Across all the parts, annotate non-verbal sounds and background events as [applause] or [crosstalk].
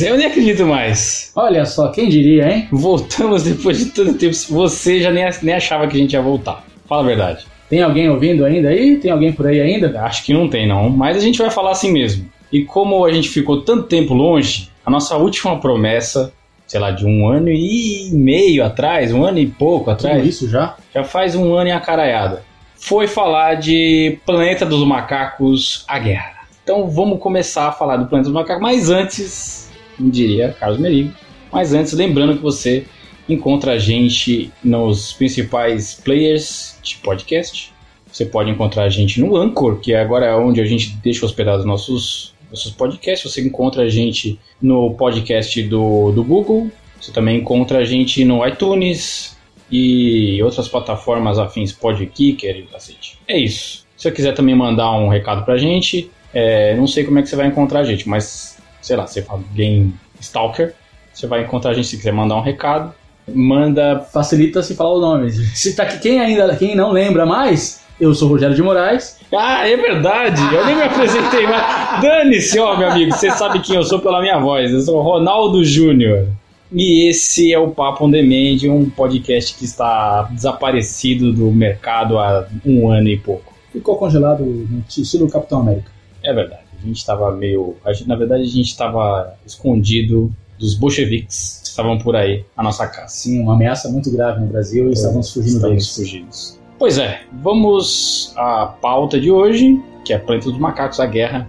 Eu nem acredito mais. Olha só, quem diria, hein? Voltamos depois de tanto tempo. Você já nem, nem achava que a gente ia voltar. Fala a verdade. Tem alguém ouvindo ainda aí? Tem alguém por aí ainda? Acho que não tem, não. Mas a gente vai falar assim mesmo. E como a gente ficou tanto tempo longe, a nossa última promessa, sei lá, de um ano e meio atrás, um ano e pouco atrás. Tudo isso já? Já faz um ano e a caraiada. Foi falar de Planeta dos Macacos, a Guerra. Então vamos começar a falar do Planeta dos Macacos, mas antes, diria Carlos Merigo, mas antes, lembrando que você encontra a gente nos principais players de podcast. Você pode encontrar a gente no Anchor, que é agora onde a gente deixa hospedados nossos, nossos podcasts. Você encontra a gente no podcast do, do Google. Você também encontra a gente no iTunes e outras plataformas afins, Podkicker e cacete. É isso. Se você quiser também mandar um recado pra gente, é, não sei como é que você vai encontrar a gente, mas sei lá, você fala Game Stalker, você vai encontrar a gente se quiser mandar um recado. Manda. Facilita se falar o nome. [laughs] Se tá aqui, quem ainda, quem não lembra mais, eu sou o Rogério de Moraes. Ah, é verdade! Eu nem me apresentei, mas [laughs] dane-se, ó, meu amigo, você sabe quem eu sou pela minha voz. Eu sou o Ronaldo Júnior. E esse é o Papo on Demand, um podcast que está desaparecido do mercado há um ano e pouco. Ficou congelado no estilo Capitão América. É verdade. A gente estava meio. Gente, na verdade, a gente estava escondido dos bolcheviques que estavam por aí a nossa casa. Sim, uma ameaça muito grave no Brasil e estávamos fugindo Estamos deles. fugidos. Pois é, vamos à pauta de hoje, que é Planeta dos Macacos, a Guerra.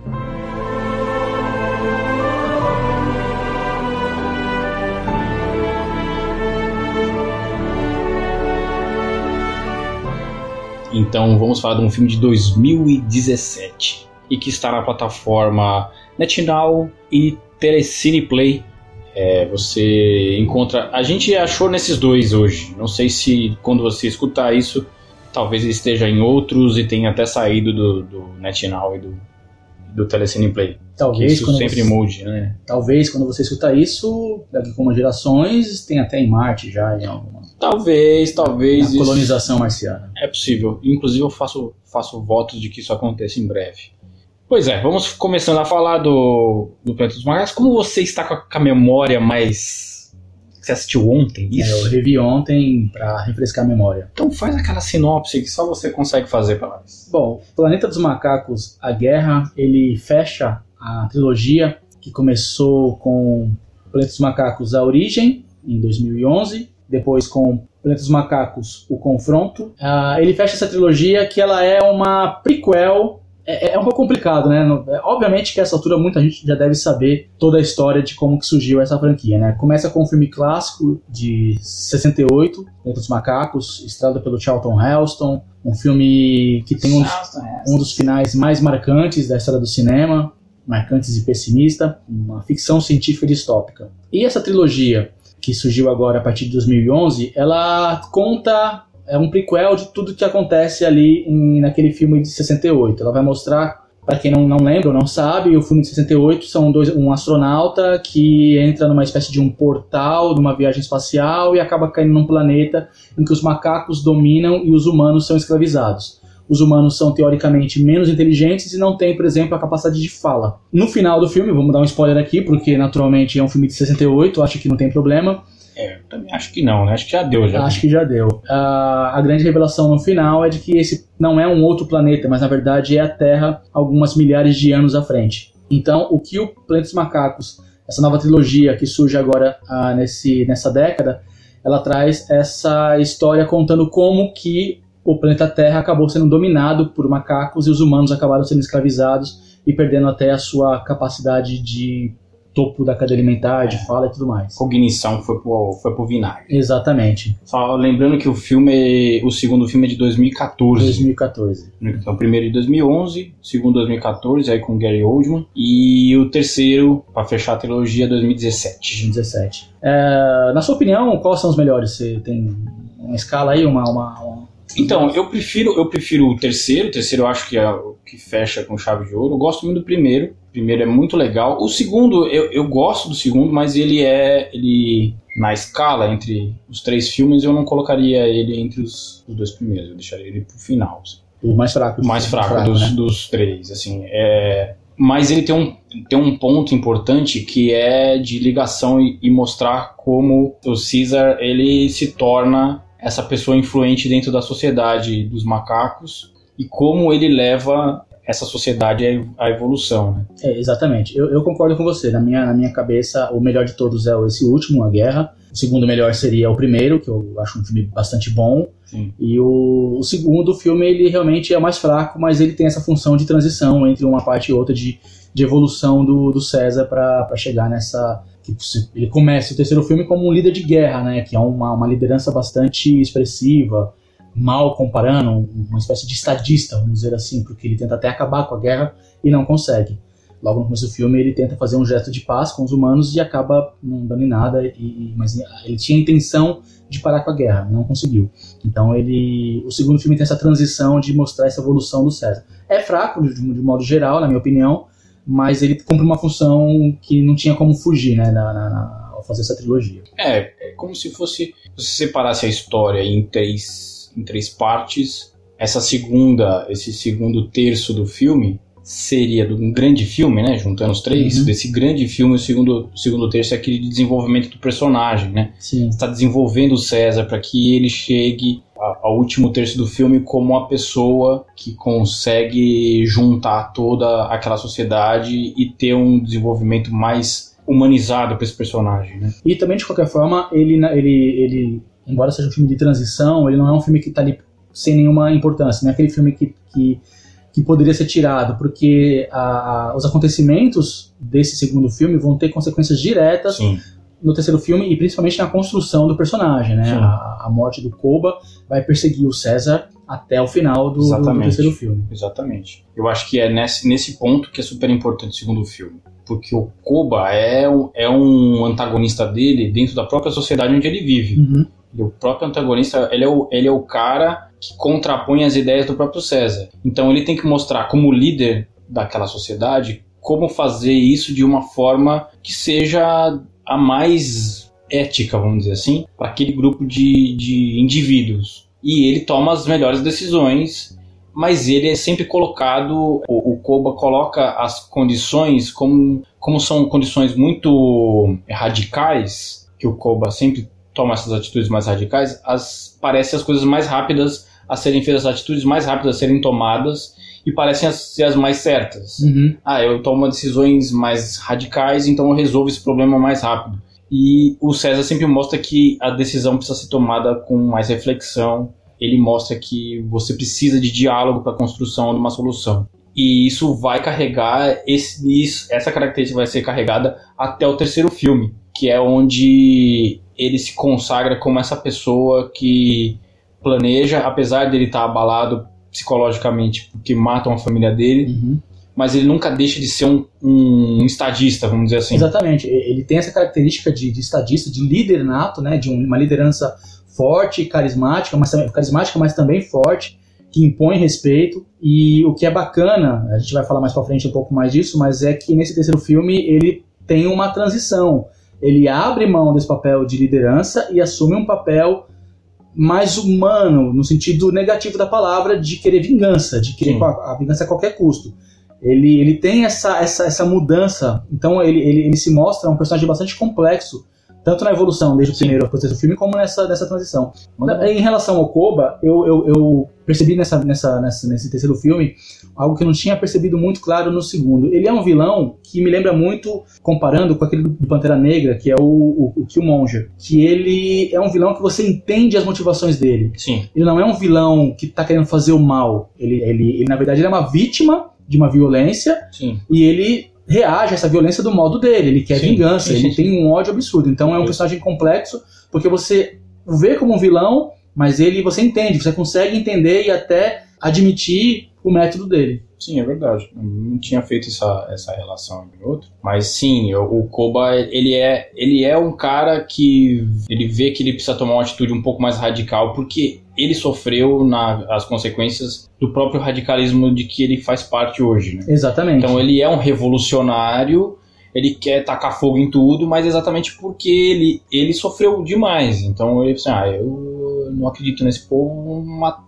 Então vamos falar de um filme de 2017 e que está na plataforma NetNow e Telecine Play. É, você encontra. A gente achou nesses dois hoje. Não sei se quando você escutar isso, talvez esteja em outros e tenha até saído do, do NetNow e do, do Telecine Play. Talvez isso sempre você, mude, né? talvez quando você escutar isso, daqui com umas gerações, tem até em Marte já, em alguma Talvez, talvez. na colonização marciana. É possível. Inclusive eu faço, faço votos de que isso aconteça em breve. Pois é, vamos começando a falar do, do Planeta dos Macacos. Como você está com a, com a memória mais. Você assistiu ontem É, eu isso? revi ontem para refrescar a memória. Então faz aquela sinopse que só você consegue fazer para nós. Bom, Planeta dos Macacos, A Guerra, ele fecha a trilogia que começou com Planeta dos Macacos, A Origem, em 2011, depois com Planeta dos Macacos, O Confronto. Ah, ele fecha essa trilogia que ela é uma prequel. É, é um pouco complicado, né? É, Obviamente que a essa altura muita gente já deve saber toda a história de como que surgiu essa franquia, né? Começa com um filme clássico de 68, Planeta dos Macacos, estrelado pelo Charlton Heston, um filme que tem um, um dos finais mais marcantes da história do cinema, marcantes e pessimista, uma ficção científica distópica. E essa trilogia, que surgiu agora a partir de 2011, ela conta é um prequel de tudo que acontece ali em, naquele filme de 68. Ela vai mostrar, para quem não, não lembra ou não sabe, o filme de 68 são dois, um astronauta que entra numa espécie de um portal, de uma viagem espacial e acaba caindo num planeta em que os macacos dominam e os humanos são escravizados os humanos são teoricamente menos inteligentes e não têm, por exemplo, a capacidade de fala. No final do filme, vamos dar um spoiler aqui, porque naturalmente é um filme de 68, acho que não tem problema. É, também acho que não, né? Acho que já deu, já. Acho que já deu. Ah, a grande revelação no final é de que esse não é um outro planeta, mas na verdade é a Terra algumas milhares de anos à frente. Então, o que o Planeta dos Macacos, essa nova trilogia que surge agora ah, nesse, nessa década, ela traz essa história contando como que o planeta Terra acabou sendo dominado por macacos e os humanos acabaram sendo escravizados e perdendo até a sua capacidade de topo da cadeia alimentar, de fala e tudo mais. Cognição foi pro, foi pro vinagre. Exatamente, Só lembrando que o filme, o segundo filme é de 2014. 2014. Então, o primeiro de 2011, o segundo 2014, aí com Gary Oldman, e o terceiro, pra fechar a trilogia, 2017. 2017. É, na sua opinião, quais são os melhores? Você tem uma escala aí, uma, uma, uma- Então, eu prefiro, eu prefiro o terceiro. O terceiro eu acho que é o que fecha com chave de ouro. Eu gosto muito do primeiro. O primeiro é muito legal. O segundo, eu, eu gosto do segundo, mas ele é. ele Na escala entre os três filmes, eu não colocaria ele entre os, os dois primeiros. Eu deixaria ele pro final. assim. o mais fraco. O mais fraco, dos, né? dos três, assim. É, Mas ele tem um, tem um ponto importante que é de ligação e, e mostrar como o Caesar ele se torna essa pessoa influente dentro da sociedade dos macacos e como ele leva essa sociedade à evolução. Né? É, exatamente. Eu, eu, concordo com você. Na minha, na minha cabeça, o melhor de todos é esse último, A Guerra. O segundo melhor seria o primeiro, que eu acho um filme bastante bom. Sim. E o, o, segundo filme, ele realmente é mais fraco, mas ele tem essa função de transição entre uma parte e outra de, de evolução do, do César para chegar nessa. Ele começa o terceiro filme como um líder de guerra, né? Que é uma, uma liderança bastante expressiva, mal comparando, uma espécie de estadista, vamos dizer assim, porque ele tenta até acabar com a guerra e não consegue logo no começo do filme ele tenta fazer um gesto de paz com os humanos e acaba não dando em nada, e, mas ele tinha a intenção de parar com a guerra, não conseguiu. Então ele, o segundo filme tem essa transição de mostrar essa evolução do César. É fraco de, de modo geral, na minha opinião, mas ele cumpre uma função que não tinha como fugir, né, na, na, ao fazer essa trilogia. É, é como se fosse se você separasse a história em três em três partes. Essa segunda, esse segundo terço do filme seria de um grande filme, né? Juntando os três, uhum. desse grande filme, o segundo, segundo terço é aquele de desenvolvimento do personagem, né? Sim. Está desenvolvendo o César para que ele chegue ao último terço do filme como uma pessoa que consegue juntar toda aquela sociedade e ter um desenvolvimento mais humanizado para esse personagem, né? E também de qualquer forma ele, ele, ele, embora seja um filme de transição, ele não é um filme que está ali sem nenhuma importância, não é aquele filme que, que que poderia ser tirado, porque a, os acontecimentos desse segundo filme vão ter consequências diretas Sim. no terceiro filme e principalmente na construção do personagem, né? A, a, morte do Koba vai perseguir o César até o final do, do, terceiro filme. Exatamente. Eu acho que é nesse, nesse ponto que é super importante o segundo filme. Porque o Koba é um, é um antagonista dele dentro da própria sociedade onde ele vive. Uhum. O próprio antagonista, ele é o, ele é o cara que contrapõe as ideias do próprio César. Então ele tem que mostrar como líder daquela sociedade como fazer isso de uma forma que seja a mais ética, vamos dizer assim, para aquele grupo de, de indivíduos. E ele toma as melhores decisões, mas ele é sempre colocado, o, o Koba coloca as condições como, como são condições muito radicais, que o Koba sempre toma essas atitudes mais radicais, as, parece as coisas mais rápidas a serem feitas, as atitudes mais rápidas a serem tomadas e parecem ser as mais certas. Uhum. Ah, eu tomo decisões mais radicais, então eu resolvo esse problema mais rápido. E o César sempre mostra que a decisão precisa ser tomada com mais reflexão. Ele mostra que você precisa de diálogo para a construção de uma solução. E isso vai carregar, esse, isso, essa característica vai ser carregada até o terceiro filme, que é onde ele se consagra como essa pessoa que planeja, apesar dele estar tá abalado psicologicamente porque matam a família dele, uhum. mas ele nunca deixa de ser um, um, estadista, vamos dizer assim. Exatamente, ele tem essa característica de, de estadista, de líder nato, né, de uma liderança forte, carismática, mas carismática, mas também forte, que impõe respeito. E o que é bacana, a gente vai falar mais para frente um pouco mais disso, mas é que nesse terceiro filme ele tem uma transição. Ele abre mão desse papel de liderança e assume um papel mais humano, no sentido negativo da palavra, de querer vingança, de querer a, a, vingança a qualquer custo. Ele, ele tem essa, essa, essa mudança, então ele, ele, ele se mostra um personagem bastante complexo, tanto na evolução, desde o primeiro processo do filme, como nessa, nessa transição. Em relação ao Koba, eu, eu, eu percebi nessa, nessa, nessa, nesse terceiro filme algo que eu não tinha percebido muito claro no segundo. Ele é um vilão que me lembra muito, comparando com aquele do Pantera Negra, que é o, o, o Killmonger, que ele é um vilão que você entende as motivações dele. Sim. Ele não é um vilão que está querendo fazer o mal. Ele, ele, ele, na verdade, ele é uma vítima de uma violência Sim. e ele reage a essa violência do modo dele. Ele quer sim, vingança, sim, ele sim, tem um ódio absurdo. Então é um personagem complexo, porque você o vê como um vilão, mas ele você entende, você consegue entender e até admitir o método dele. Sim, é verdade. Eu não tinha feito essa, essa relação entre outro. Mas sim, o, o Koba, ele é, ele é um cara que ele vê que ele precisa tomar uma atitude um pouco mais radical, porque ele sofreu na, as consequências do próprio radicalismo de que ele faz parte hoje. Né? Exatamente. Então ele é um revolucionário, ele quer tacar fogo em tudo, mas exatamente porque ele, ele sofreu demais. Então ele assim, ah, eu não acredito nesse povo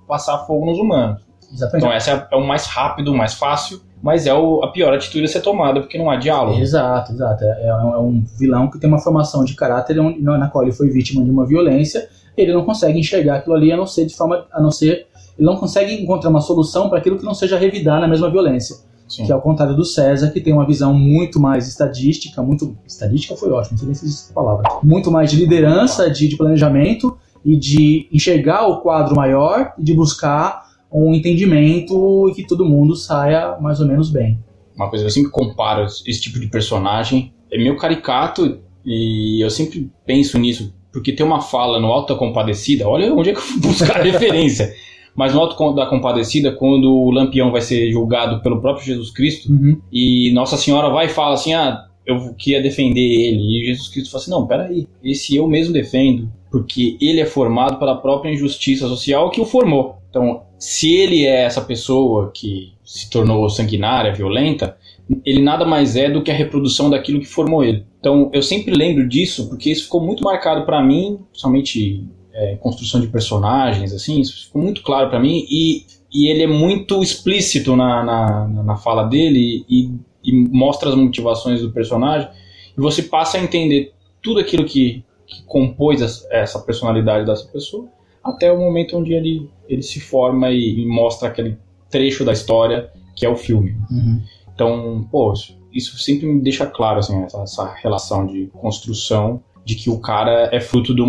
passar fogo nos humanos. Exatamente. Então esse é, é o mais rápido, o mais fácil, mas é o, a pior atitude a ser tomada, porque não há diálogo. Exato, exato. É, é um, é vilão que tem uma formação de caráter na qual ele foi vítima de uma violência, ele não consegue enxergar aquilo ali a não ser de forma. a não ser. Ele não consegue encontrar uma solução para aquilo que não seja revidar na mesma violência. Sim. Que é ao contrário do César, que tem uma visão muito mais estadística, muito. Estadística foi ótimo, não sei nem se existe essa palavra. Muito mais de liderança, de, de planejamento e de enxergar o quadro maior e de buscar um entendimento e que todo mundo saia mais ou menos bem. Uma coisa que eu sempre comparo esse tipo de personagem é meio caricato e eu sempre penso nisso porque tem uma fala no Alto da Compadecida, olha onde é que eu fui buscar a [laughs] referência. Mas no Alto da Compadecida, quando o Lampião vai ser julgado pelo próprio Jesus Cristo, uhum. e Nossa Senhora vai e fala assim: ah, eu queria defender ele. E Jesus Cristo fala assim: não, peraí, esse eu mesmo defendo, porque ele é formado pela própria injustiça social que o formou. Então, se ele é essa pessoa que se tornou sanguinária, violenta, ele nada mais é do que a reprodução daquilo que formou ele. Então, eu sempre lembro disso porque isso ficou muito marcado para mim, somente é, construção de personagens, assim, isso ficou muito claro para mim e, e ele é muito explícito na, na, na fala dele e, e, mostra as motivações do personagem e você passa a entender tudo aquilo que, que compôs essa personalidade dessa pessoa até o momento onde ele, ele se forma e, e mostra aquele trecho da história que é o filme. Uhum. Então, pô, isso sempre me deixa claro, assim, essa, essa relação de construção de que o cara é fruto do,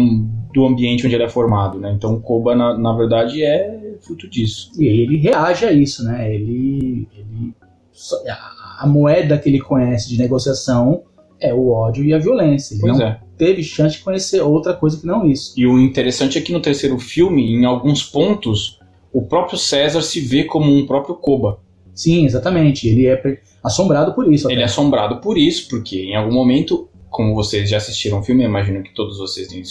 do ambiente onde ele é formado, né? Então o Koba, na, na verdade, é fruto disso. E ele reage a isso, né? Ele, ele a, a, moeda que ele conhece de negociação é o ódio e a violência. Ele pois não é. Teve chance de conhecer outra coisa que não isso. E o interessante é que no terceiro filme, em alguns pontos, o próprio César se vê como um próprio Koba. Sim, exatamente. Ele é assombrado por isso. Até. Ele é assombrado por isso, porque em algum momento como vocês já assistiram o filme, imagino que todos vocês têm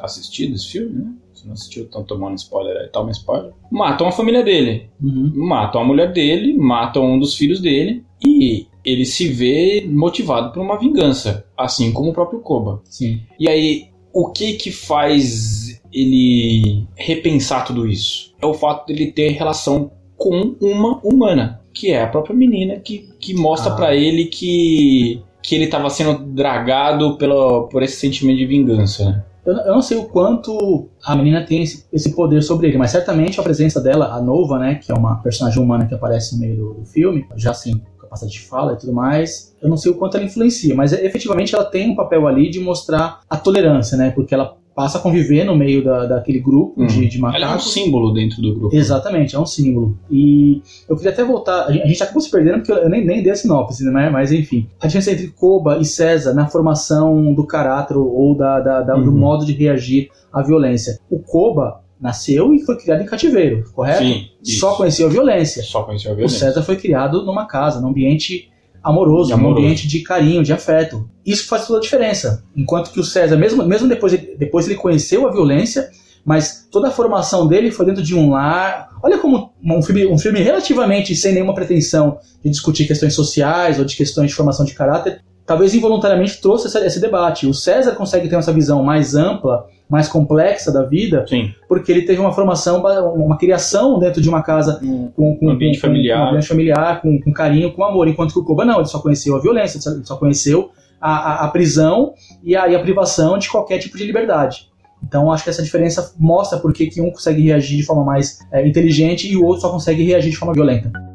assistido esse filme, né? Se não assistiu, estão tomando spoiler aí, toma spoiler. Matam a família dele. Uhum. Matam a mulher dele, matam um dos filhos dele. E ele se vê motivado por uma vingança, assim como o próprio Koba. Sim. E aí, o que que faz ele repensar tudo isso? É o fato dele ter relação com uma humana, que é a própria menina que, que mostra ah. para ele que que ele estava sendo dragado pelo, por esse sentimento de vingança, né? Eu, eu não sei o quanto a menina tem esse, esse, poder sobre ele, mas certamente a presença dela, a Nova, né, que é uma personagem humana que aparece no meio do, do filme, já sem capacidade de fala e tudo mais, eu não sei o quanto ela influencia, mas efetivamente ela tem um papel ali de mostrar a tolerância, né, porque ela passa a conviver no meio da, daquele grupo uhum. de, de macacos. Ela é um símbolo dentro do grupo. Exatamente, é um símbolo. E eu queria até voltar, a gente, a gente acabou se perdendo porque eu nem, nem dei a sinopse, né? mas enfim. A diferença entre Koba e César na formação do caráter ou da, da, da uhum. do modo de reagir à violência. O Koba nasceu e foi criado em cativeiro, correto? Sim. Só conheceu a violência. Só conheceu a violência. O César foi criado numa casa, num ambiente amoroso, amoroso, um ambiente de carinho, de afeto. Isso faz toda a diferença. Enquanto que o César, mesmo, mesmo depois, depois ele conheceu a violência, mas toda a formação dele foi dentro de um lar. Olha como um filme, um filme relativamente sem nenhuma pretensão de discutir questões sociais ou de questões de formação de caráter, talvez involuntariamente trouxe esse, esse debate. O César consegue ter essa visão mais ampla mais complexa da vida, Sim. porque ele teve uma formação, uma criação dentro de uma casa hum, com, com, um ambiente com, familiar, com, um ambiente familiar com, com, carinho, com amor, enquanto que o Koba não, ele só conheceu a violência, ele só conheceu a, a, a prisão e a, e a privação de qualquer tipo de liberdade. Então acho que essa diferença mostra por que um consegue reagir de forma mais é, inteligente e o outro só consegue reagir de forma violenta.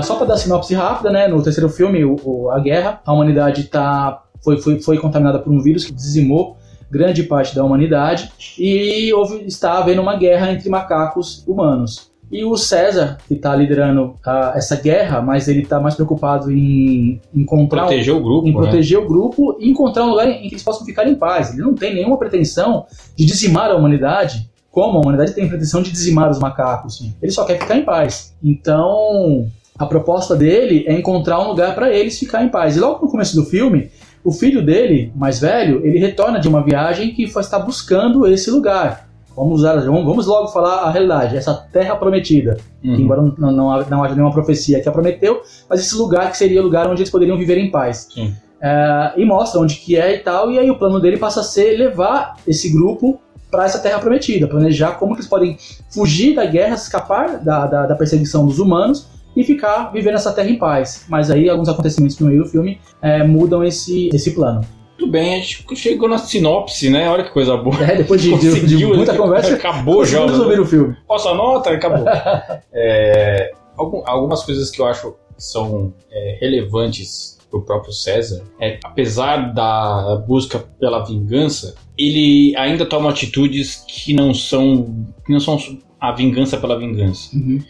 Só para dar sinopse rápida, né? No terceiro filme, o, o, a guerra, a humanidade tá, foi, foi, foi contaminada por um vírus que dizimou grande parte da humanidade e houve, está havendo uma guerra entre macacos humanos. E o César, que está liderando uh, essa guerra, mas ele está mais preocupado em encontrar. Proteger o grupo. Em né? proteger o grupo e encontrar um lugar em, em que eles possam ficar em paz. Ele não tem nenhuma pretensão de dizimar a humanidade, como a humanidade tem pretensão de dizimar os macacos. Ele só quer ficar em paz. Então, a proposta dele é encontrar um lugar para eles ficar em paz. E logo no começo do filme, o filho dele, mais velho, ele retorna de uma viagem que estar buscando esse lugar. Vamos usar, vamos logo falar a realidade, essa terra prometida. Uhum. Que, embora não, não, não haja nenhuma profecia que a prometeu, mas esse lugar que seria o lugar onde eles poderiam viver em paz. Sim. é, e mostra onde que é e tal, e aí o plano dele passa a ser levar esse grupo para essa terra prometida, planejar como que eles podem fugir da guerra, escapar da, da, da, perseguição dos humanos e ficar vivendo essa terra em paz. Mas aí alguns acontecimentos no meio do filme é, mudam esse, esse plano. Muito bem, a gente chegou na sinopse, né? Olha que coisa boa. É, depois de, de, de muita conversa, acabou já. resolver o filme. Posso a nota? Acabou. [laughs] é, algumas coisas que eu acho que são é, relevantes para o próprio César é, apesar da busca pela vingança, ele ainda toma atitudes que não são que não são a vingança pela vingança. Uhum.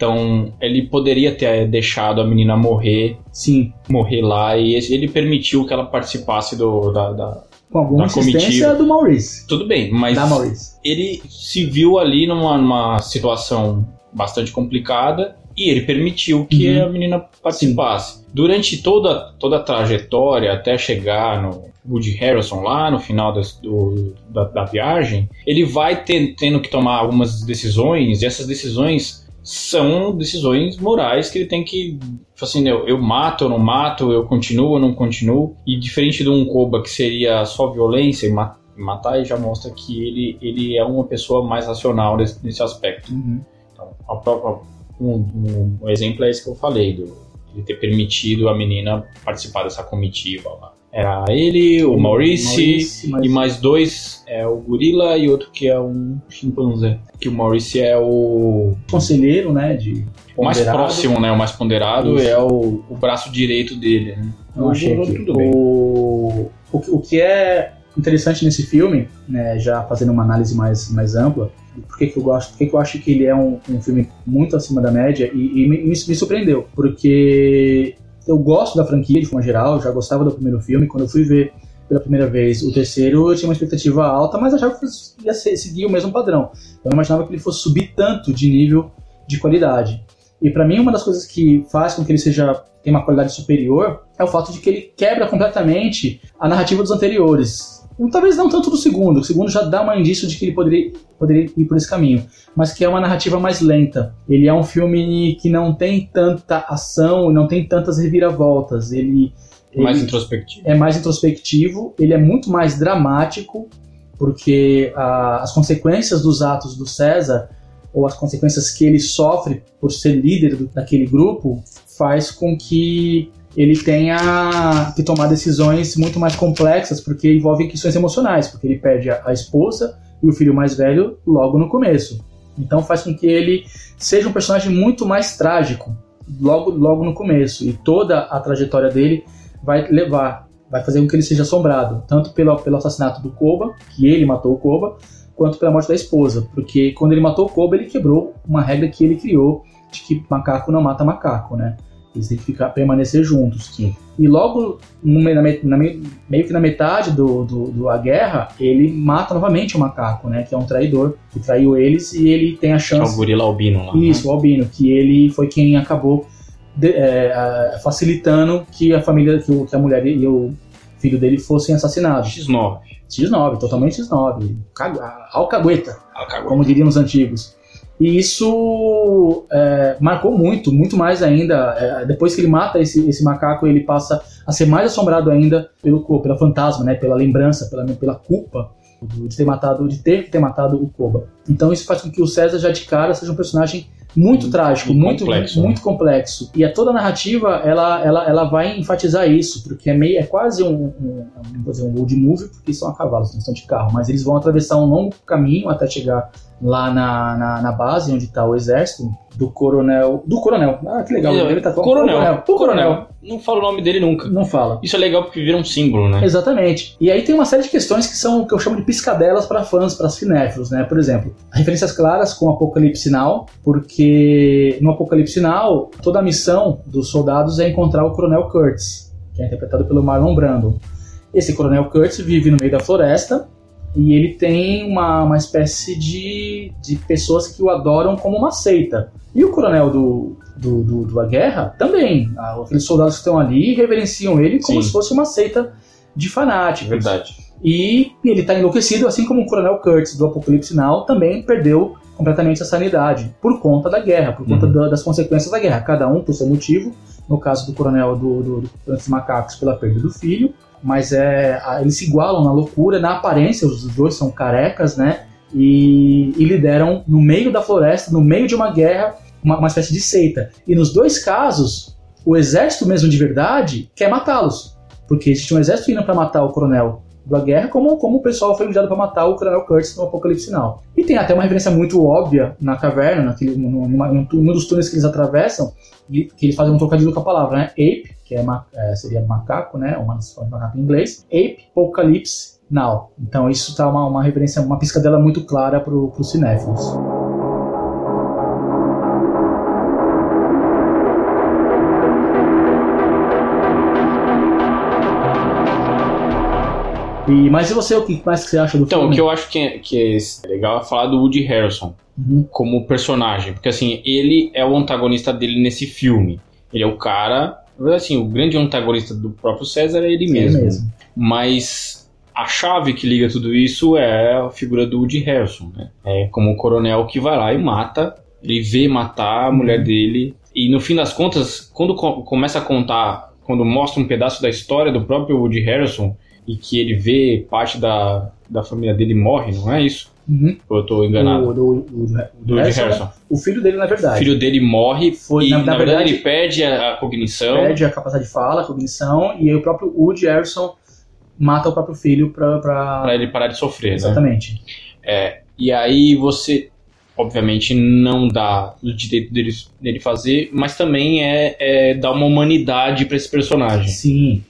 Então, ele poderia ter deixado a menina morrer, sim, morrer lá e ele permitiu que ela participasse do da, da com alguma assistência do Maurice. Tudo bem, mas ele se viu ali numa, numa situação bastante complicada e ele permitiu que uhum. a menina participasse. Sim. Durante toda, toda a trajetória até chegar no Woody Harrison lá no final das, do, da, da, viagem, ele vai ter, tendo que tomar algumas decisões e essas decisões são decisões morais que ele tem que tipo assim, eu, eu mato, eu não mato, eu continuo, eu não continuo. E diferente de um Koba que seria só violência e matar, ele já mostra que ele, ele é uma pessoa mais racional nesse, nesse aspecto. Uhum. Então, a própria um, um, exemplo é esse que eu falei, do, de ter permitido a menina participar dessa comitiva lá. Era ele, o Maurice, Maurice e mais dois, é o gorila e outro que é um chimpanzé. Que o Maurice é o conselheiro, né, de o mais próximo, né, o mais ponderado Isso. é o, o braço direito dele, né? Eu achei que tudo bem. O, o, o que é interessante nesse filme, né, já fazendo uma análise mais, mais ampla, por que, que eu gosto, por que, que eu acho que ele é um, um filme muito acima da média e, e me, me, surpreendeu, porque eu gosto da franquia de forma geral, já gostava do primeiro filme, quando eu fui ver pela primeira vez o terceiro, eu tinha uma expectativa alta, mas achava que ia seguir o mesmo padrão. Eu não imaginava que ele fosse subir tanto de nível de qualidade. E para mim, uma das coisas que faz com que ele seja tem uma qualidade superior é o fato de que ele quebra completamente a narrativa dos anteriores talvez não tanto do segundo, o segundo já dá um indício de que ele poderia, poderia ir por esse caminho, mas que é uma narrativa mais lenta. Ele é um filme que não tem tanta ação, não tem tantas reviravoltas. Ele, ele mais introspectivo. É mais introspectivo, ele é muito mais dramático, porque a, as consequências dos atos do César ou as consequências que ele sofre por ser líder do, daquele grupo faz com que ele tenha que tomar decisões muito mais complexas, porque envolvem questões emocionais, porque ele perde a, a esposa e o filho mais velho logo no começo. Então faz com que ele seja um personagem muito mais trágico logo, logo no começo. E toda a trajetória dele vai levar, vai fazer com que ele seja assombrado, tanto pelo, pelo assassinato do Koba, que ele matou o Koba, quanto pela morte da esposa. Porque quando ele matou o Koba, ele quebrou uma regra que ele criou de que macaco não mata macaco, né? Eles têm que ficar, permanecer juntos. E logo, no, na, na, meio que na metade do, do, do, A Guerra, ele mata novamente o macaco, né? Que é um traidor, que traiu eles e ele tem a chance... É o gorila albino lá. Isso, né? o albino, que ele foi quem acabou de, é, facilitando que a família, que, o, que a mulher e o filho dele fossem assassinados. X9. X9, totalmente X9. Alcagueta, Alcagueta, como diriam os antigos. E isso é, marcou muito, muito mais ainda. É, depois que ele mata esse, esse macaco, ele passa a ser mais assombrado ainda pelo pela fantasma, né? Pela lembrança, pela, pela culpa de ter matado, de ter que ter matado o Koba. Então isso faz com que o César já de cara seja um personagem muito hum, trágico, muito complexo, muito, né? muito, complexo. E a toda a narrativa ela, ela, ela vai enfatizar isso, porque é meio é quase um, um, um, um road movie, porque são a cavalos, não estão de carro, mas eles vão atravessar um longo caminho até chegar lá na, na, na base onde está o exército do coronel. Do coronel. Ah, que legal. Ele tá coronel. coronel. O coronel. Não fala o nome dele nunca. Não fala. Isso é legal porque vira um símbolo, né? Exatamente. E aí tem uma série de questões que são o que eu chamo de piscadelas para fãs, para cinéfilos, né? Por exemplo, referências claras com o Apocalipse Now, porque no Apocalipse Now, toda a missão dos soldados é encontrar o Coronel Kurtz, que é interpretado pelo Marlon Brando. Esse Coronel Kurtz vive no meio da floresta e ele tem uma, uma espécie de, de pessoas que o adoram como uma seita. E o coronel do, do, do, do A Guerra também. Aqueles soldados que estão ali reverenciam ele como Sim. se fosse uma seita de fanáticos. Verdade. E ele está enlouquecido, assim como o coronel Kurtz do Apocalipse Now também perdeu completamente a sanidade por conta da guerra, por conta uhum. da, das consequências da guerra. Cada um por seu motivo, no caso do coronel do, do, do dos macacos pela perda do filho, mas é, eles se igualam na loucura, na aparência, os dois são carecas, né? E, e lideram no meio da floresta, no meio de uma guerra, uma, uma espécie de seita. E nos dois casos, o exército mesmo de verdade quer matá-los. Porque existe um exército indo para matar o coronel da guerra, como, como o pessoal foi enviado para matar o Coronel Curtis no Apocalipse Final. E tem até uma referência muito óbvia na caverna, naquele, num, num, num dos túneis que eles atravessam, que eles fazem um trocadilho com a palavra, né? Ape, que é, é seria macaco, né? Uma de macaco em inglês. Ape, Apocalipse Now. Então isso tá uma, uma referência, uma piscadela muito clara para os cinéfilos. E, mas e você, o que mais que você acha do então, filme? Então, o que eu acho que é, que é legal é falar do Woody Harrelson uhum. como personagem. Porque, assim, ele é o antagonista dele nesse filme. Ele é o cara... Assim, o grande antagonista do próprio César é ele mesmo. Mesmo. Mas a chave que liga tudo isso é a figura do Woody Harrelson, né? É como o coronel que vai lá e mata, ele vê matar a mulher uhum. dele, e no fim das contas, quando começa a contar, quando mostra um pedaço da história do próprio Woody Harrelson, e que ele vê parte da, da família dele morre, não é isso? Uhum. Ou eu tô enganado? Do, do, do, do Harrison, Harrison. O filho dele, na verdade. O filho dele morre Foi, e, na, na, na verdade, verdade, ele perde a, a, cognição. Perde a capacidade de fala, a cognição, e aí o próprio Woody Harrison mata o próprio filho pra... Pra, pra ele parar de sofrer, Exatamente. né? É, e aí você, obviamente, não dá o direito dele, dele fazer, mas também é, é dar uma humanidade para esse personagem. Sim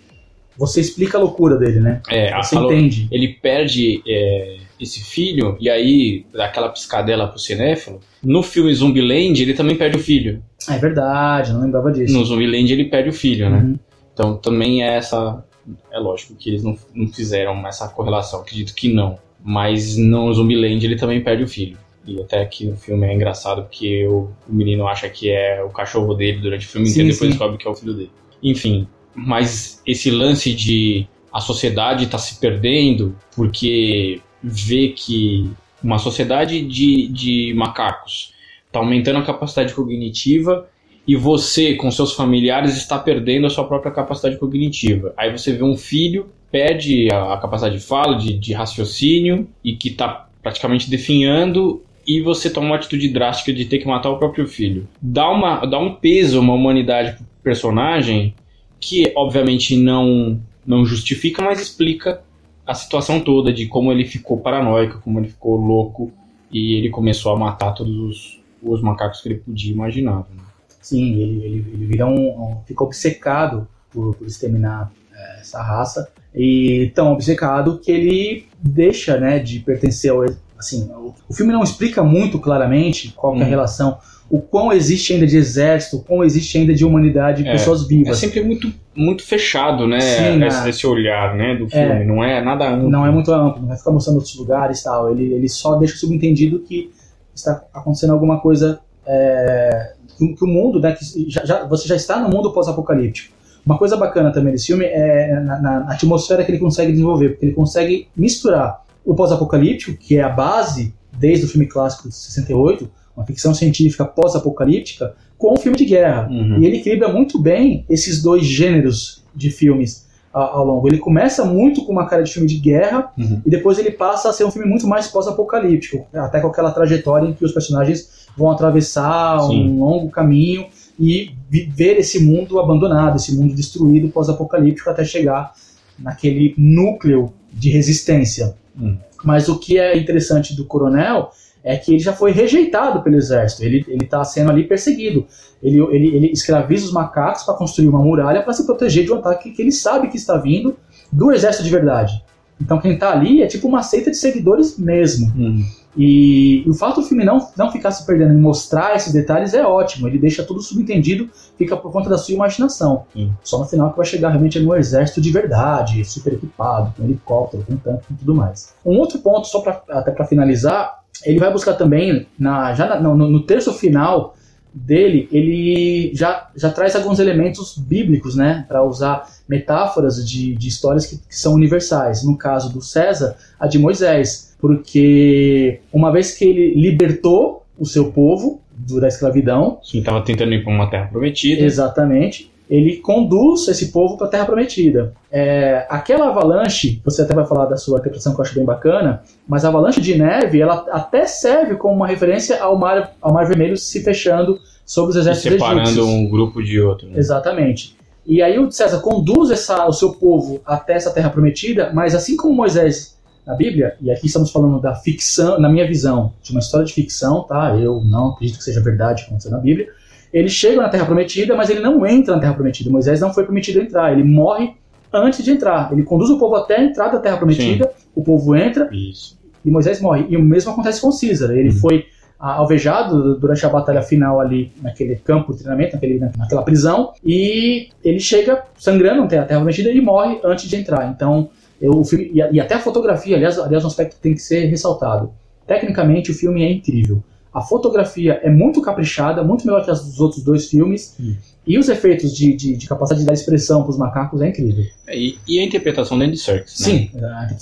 você explica a loucura dele, né? É, você a, entende. Ele perde é, esse filho e aí dá aquela piscadela pro cinéfilo. No filme Zumbiland, ele também perde o filho. É verdade, não lembrava disso. No Zumbiland ele perde o filho, né? Uhum. Então também é essa. É lógico que eles não, não fizeram essa correlação, acredito que não. Mas no Zumbiland ele também perde o filho. E até aqui no filme é engraçado porque o, o menino acha que é o cachorro dele durante o filme sim, inteiro e depois descobre que é o filho dele. Enfim, mas esse lance de a sociedade está se perdendo porque vê que uma sociedade de, de macacos está aumentando a capacidade cognitiva e você, com seus familiares, está perdendo a sua própria capacidade cognitiva. Aí você vê um filho, perde a, a capacidade de fala, de, de raciocínio e que está praticamente definhando e você toma uma atitude drástica de ter que matar o próprio filho. Dá, uma, dá um peso, uma humanidade pro personagem que obviamente não, não justifica, mas explica a situação toda de como ele ficou paranoico, como ele ficou louco e ele começou a matar todos os, os macacos que ele podia imaginar. Né? Sim, ele, ele, ele vira um, um, ficou obcecado por, por exterminar é, essa raça e tão obcecado que ele deixa né, de pertencer ao assim o, o filme não explica muito claramente qual é a hum. relação o quão existe ainda de exército, o quão existe ainda de humanidade, é, pessoas vivas. É sempre muito, muito fechado, né? Sim, esse, esse, olhar, né, do filme. É, não é nada amplo. Não é muito amplo, não vai ficar mostrando outros lugares e tal. Ele, ele só deixa subentendido que está acontecendo alguma coisa é, que, que, o mundo, né? Que já, já, você já está no mundo pós-apocalíptico. Uma coisa bacana também desse filme é na, na, atmosfera que ele consegue desenvolver, porque ele consegue misturar o pós-apocalíptico, que é a base desde o filme clássico de 68, uma ficção científica pós-apocalíptica, com um filme de guerra. Uhum. E ele equilibra muito bem esses dois gêneros de filmes ao longo. Ele começa muito com uma cara de filme de guerra uhum. e depois ele passa a ser um filme muito mais pós-apocalíptico, até com aquela trajetória em que os personagens vão atravessar Sim. um longo caminho e ver esse mundo abandonado, esse mundo destruído pós-apocalíptico até chegar naquele núcleo de resistência. Uhum. Mas o que é interessante do Coronel é que ele já foi rejeitado pelo exército, ele está sendo ali perseguido. Ele, ele, ele escraviza os macacos para construir uma muralha para se proteger de um ataque que ele sabe que está vindo do exército de verdade. Então quem está ali é tipo uma seita de seguidores mesmo. Hum. E, e, o fato do filme não, não ficar se perdendo em mostrar esses detalhes é ótimo. Ele deixa tudo subentendido, fica por conta da sua imaginação. Hum. Só no final que vai chegar realmente no exército de verdade, super equipado, com helicóptero, com tanque e tudo mais. Um outro ponto, só pra, até para finalizar, ele vai buscar também, na, já na, no, no, terço final dele, ele já, já traz alguns elementos bíblicos, né, para usar metáforas de, de histórias que, que, são universais. No caso do César, a de Moisés, porque uma vez que ele libertou o seu povo do, da escravidão. Sim, estava tentando ir para uma terra prometida. Exatamente. Ele conduz esse povo para a Terra Prometida. É, aquela avalanche, você até vai falar da sua interpretação que eu acho bem bacana, mas a avalanche de neve, ela até serve como uma referência ao Mar, ao mar Vermelho se fechando sobre os exércitos e separando egípcios. um grupo de outro. Né? Exatamente. E aí o César conduz essa, o seu povo até essa Terra Prometida, mas assim como Moisés na Bíblia, e aqui estamos falando da ficção, na minha visão, de uma história de ficção, tá? Eu não acredito que seja verdade acontecendo na Bíblia. Ele chega na Terra Prometida, mas ele não entra na Terra Prometida. Moisés não foi permitido entrar, ele morre antes de entrar. Ele conduz o povo até a entrada da Terra Prometida, Sim. o povo entra Isso. e Moisés morre. E o mesmo acontece com César. Ele uhum. foi alvejado durante a batalha final ali naquele campo de treinamento, naquele, naquela prisão, e ele chega sangrando até a Terra Prometida e morre antes de entrar. Então, eu, filme, e, e, até a fotografia, aliás, aliás, um aspecto que tem que ser ressaltado. Tecnicamente, o filme é incrível. A fotografia é muito caprichada, muito melhor que as dos outros dois filmes. Hum. E os efeitos de, de, de, capacidade de dar expressão para os macacos é incrível. É, e, e, a interpretação do Andy Serkis, né? Sim.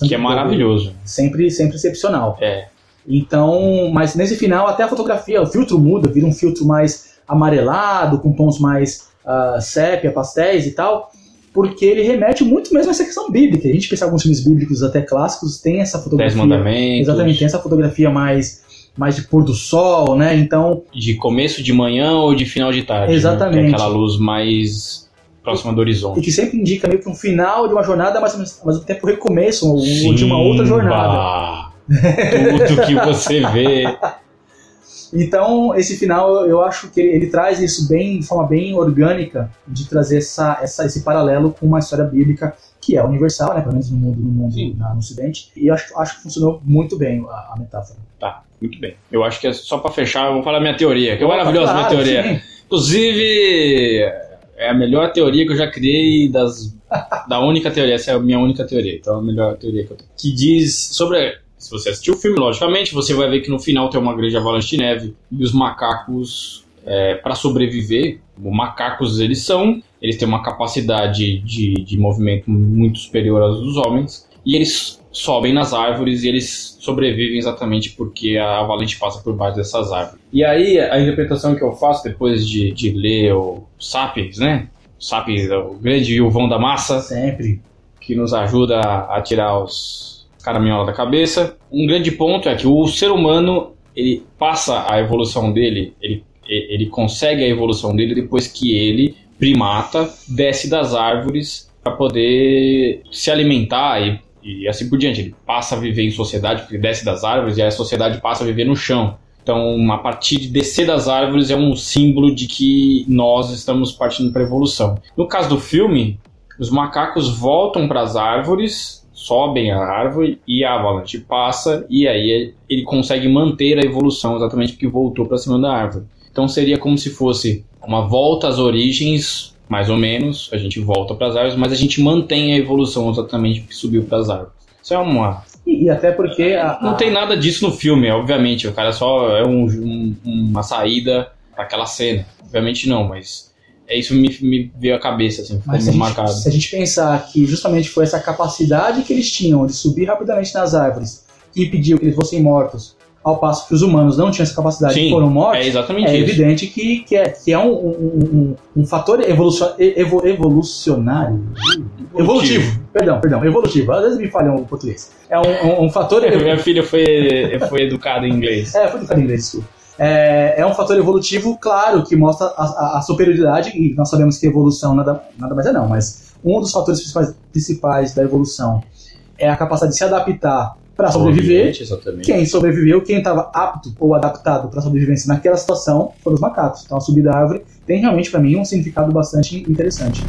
Que é maravilhoso. Sempre, sempre excepcional. É. Então, mas nesse final até a fotografia, o filtro muda, vira um filtro mais amarelado, com tons mais uh, sépia, pastéis e tal, porque ele remete muito mesmo a essa questão bíblica. A gente pensa alguns filmes bíblicos até clássicos, tem essa fotografia. Dez mandamentos. Exatamente, tem essa fotografia mais mais de pôr do sol, né? Então. De começo de manhã ou de final de tarde. Exatamente. Né? aquela luz mais próxima do horizonte. E que sempre indica meio que um final de uma jornada, mas ao mesmo tempo recomeço ou de uma outra jornada. Tudo que você vê. [laughs] Então, esse final eu acho que ele, ele, traz isso bem, de forma bem orgânica, de trazer essa, essa, esse paralelo com uma história bíblica que é universal, né, pelo menos no mundo, no, mundo na, no Ocidente, e acho, acho que funcionou muito bem a, a metáfora. Tá, muito bem. Eu acho que é só para fechar, eu vou falar minha teoria, que é maravilhosa claro, minha teoria. Sim. Inclusive, é a melhor teoria que eu já criei das, da única teoria, essa é a minha única teoria, então é a melhor teoria que eu tenho. Que diz sobre se você assistiu o filme, logicamente, você vai ver que no final tem uma grande avalanche de neve e os macacos, é, para sobreviver, os macacos eles são, eles têm uma capacidade de, de movimento muito superior aos dos homens e eles sobem nas árvores e eles sobrevivem exatamente porque a avalanche passa por baixo dessas árvores. E aí, a interpretação que eu faço depois de, de ler o Sapiens, né? Sapiens, o grande Ilvão da Massa. Sempre. Que nos ajuda a tirar os caraminhola da cabeça. Um grande ponto é que o ser humano ele passa a evolução dele, ele, ele consegue a evolução dele depois que ele, primata, desce das árvores para poder se alimentar e, e assim por diante. Ele passa a viver em sociedade porque desce das árvores e a sociedade passa a viver no chão. Então, a partir de descer das árvores é um símbolo de que nós estamos partindo para a evolução. No caso do filme, os macacos voltam para as árvores sobem a árvore e a avalanche passa e aí ele consegue manter a evolução exatamente porque voltou para cima da árvore. Então seria como se fosse uma volta às origens, mais ou menos, a gente volta para as árvores, mas a gente mantém a evolução exatamente porque subiu para as árvores. Isso é uma e, e até porque a, não tem nada disso no filme, obviamente. O cara só é um, um, uma saída para aquela cena. Obviamente não, mas é isso me, me veio à cabeça, assim, ficou se marcado. se a gente pensar que justamente foi essa capacidade que eles tinham de subir rapidamente nas árvores que impediu que eles fossem mortos, ao passo que os humanos não tinham essa capacidade Sim, e foram mortos, é, exatamente é isso. evidente que, que, é, que é um, um, um, um fator evolucion, evo, evolucionário. Evolutivo. evolutivo. Perdão, perdão, evolutivo. Às vezes me falham o português. É um, um fator. Minha filha foi, foi educada em inglês. É, foi educada em inglês, desculpa é, é um fator evolutivo, claro, que mostra a, a, a, superioridade, e nós sabemos que evolução nada, nada mais é não, mas um dos fatores principais, principais da evolução é a capacidade de se adaptar para sobreviver. Quem sobreviveu, quem estava apto ou adaptado para sobrevivência naquela situação foram os macacos. Então a subida da árvore tem realmente para mim um significado bastante interessante.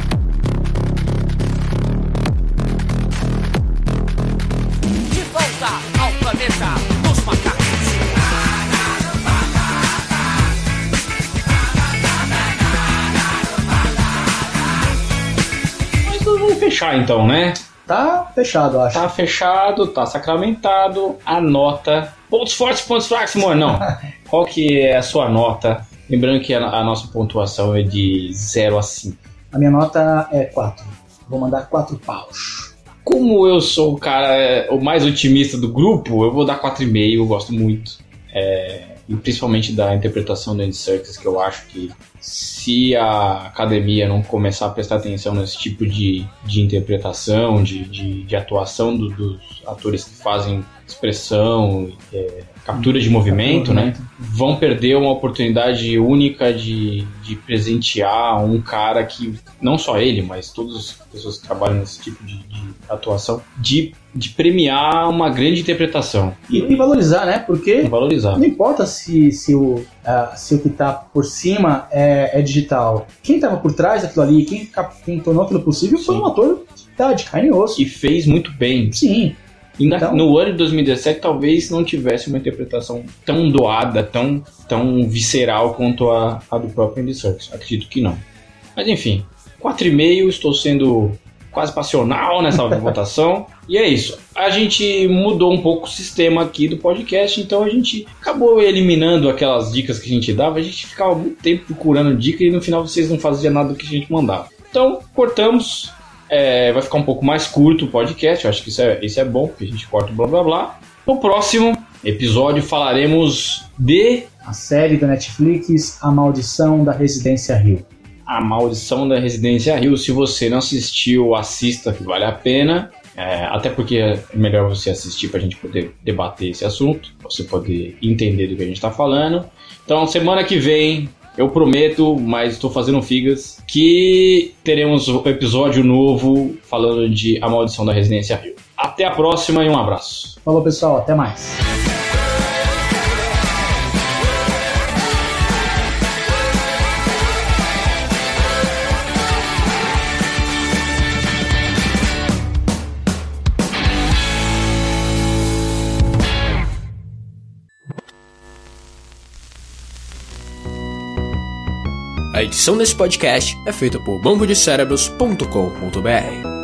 fechar então, né? Tá fechado, acho. Tá fechado, tá sacramentado. A nota. Pontos fortes, pontos fracos, amor. Não. [laughs] Qual que é a sua nota? Lembrando que a, a nossa pontuação é de 0 a 5. A minha nota é 4. Vou mandar 4 paus. Como eu sou o cara, o mais otimista do grupo, eu vou dar 4,5, eu gosto muito. É, e principalmente da interpretação do Andy Serkis, que eu acho que se a academia não começar a prestar atenção nesse tipo de, de interpretação, de, de, de atuação do, dos atores que fazem expressão, é, captura de movimento, né? Vão perder uma oportunidade única de, de presentear um cara que, não só ele, mas todas as pessoas que trabalham nesse tipo de, de atuação, de, de premiar uma grande interpretação. E, e valorizar, né? Porque valorizar. não importa se, se, o, uh, se o que está por cima é, é digital. Quem estava por trás daquilo ali, quem, quem tornou aquilo possível Sim. foi um ator tá, de carne e osso. E fez muito bem. Sim. E na, então, no ano de 2017 talvez não tivesse uma interpretação tão doada, tão, tão visceral quanto a, a do próprio Andy Serkis. Acredito que não. Mas enfim, 4,5, estou sendo quase passional nessa [laughs] votação. E é isso. A gente mudou um pouco o sistema aqui do podcast, então a gente acabou eliminando aquelas dicas que a gente dava. A gente ficava muito tempo procurando dicas e no final vocês não faziam nada do que a gente mandava. Então, cortamos. É, vai ficar um pouco mais curto o podcast. Eu acho que isso é, isso é bom, porque a gente corta blá blá blá. No próximo episódio falaremos de. A série da Netflix A Maldição da Residência Rio. A Maldição da Residência Rio. Se você não assistiu, assista, que vale a pena. É, até porque é melhor você assistir para a gente poder debater esse assunto, você poder entender do que a gente está falando. Então, semana que vem, eu prometo, mas estou fazendo figas, que teremos um episódio novo falando de A Maldição da Residência Rio. Até a próxima e um abraço. Falou, pessoal. Até mais. A edição desse podcast é feita por bambodecerebros.com.br.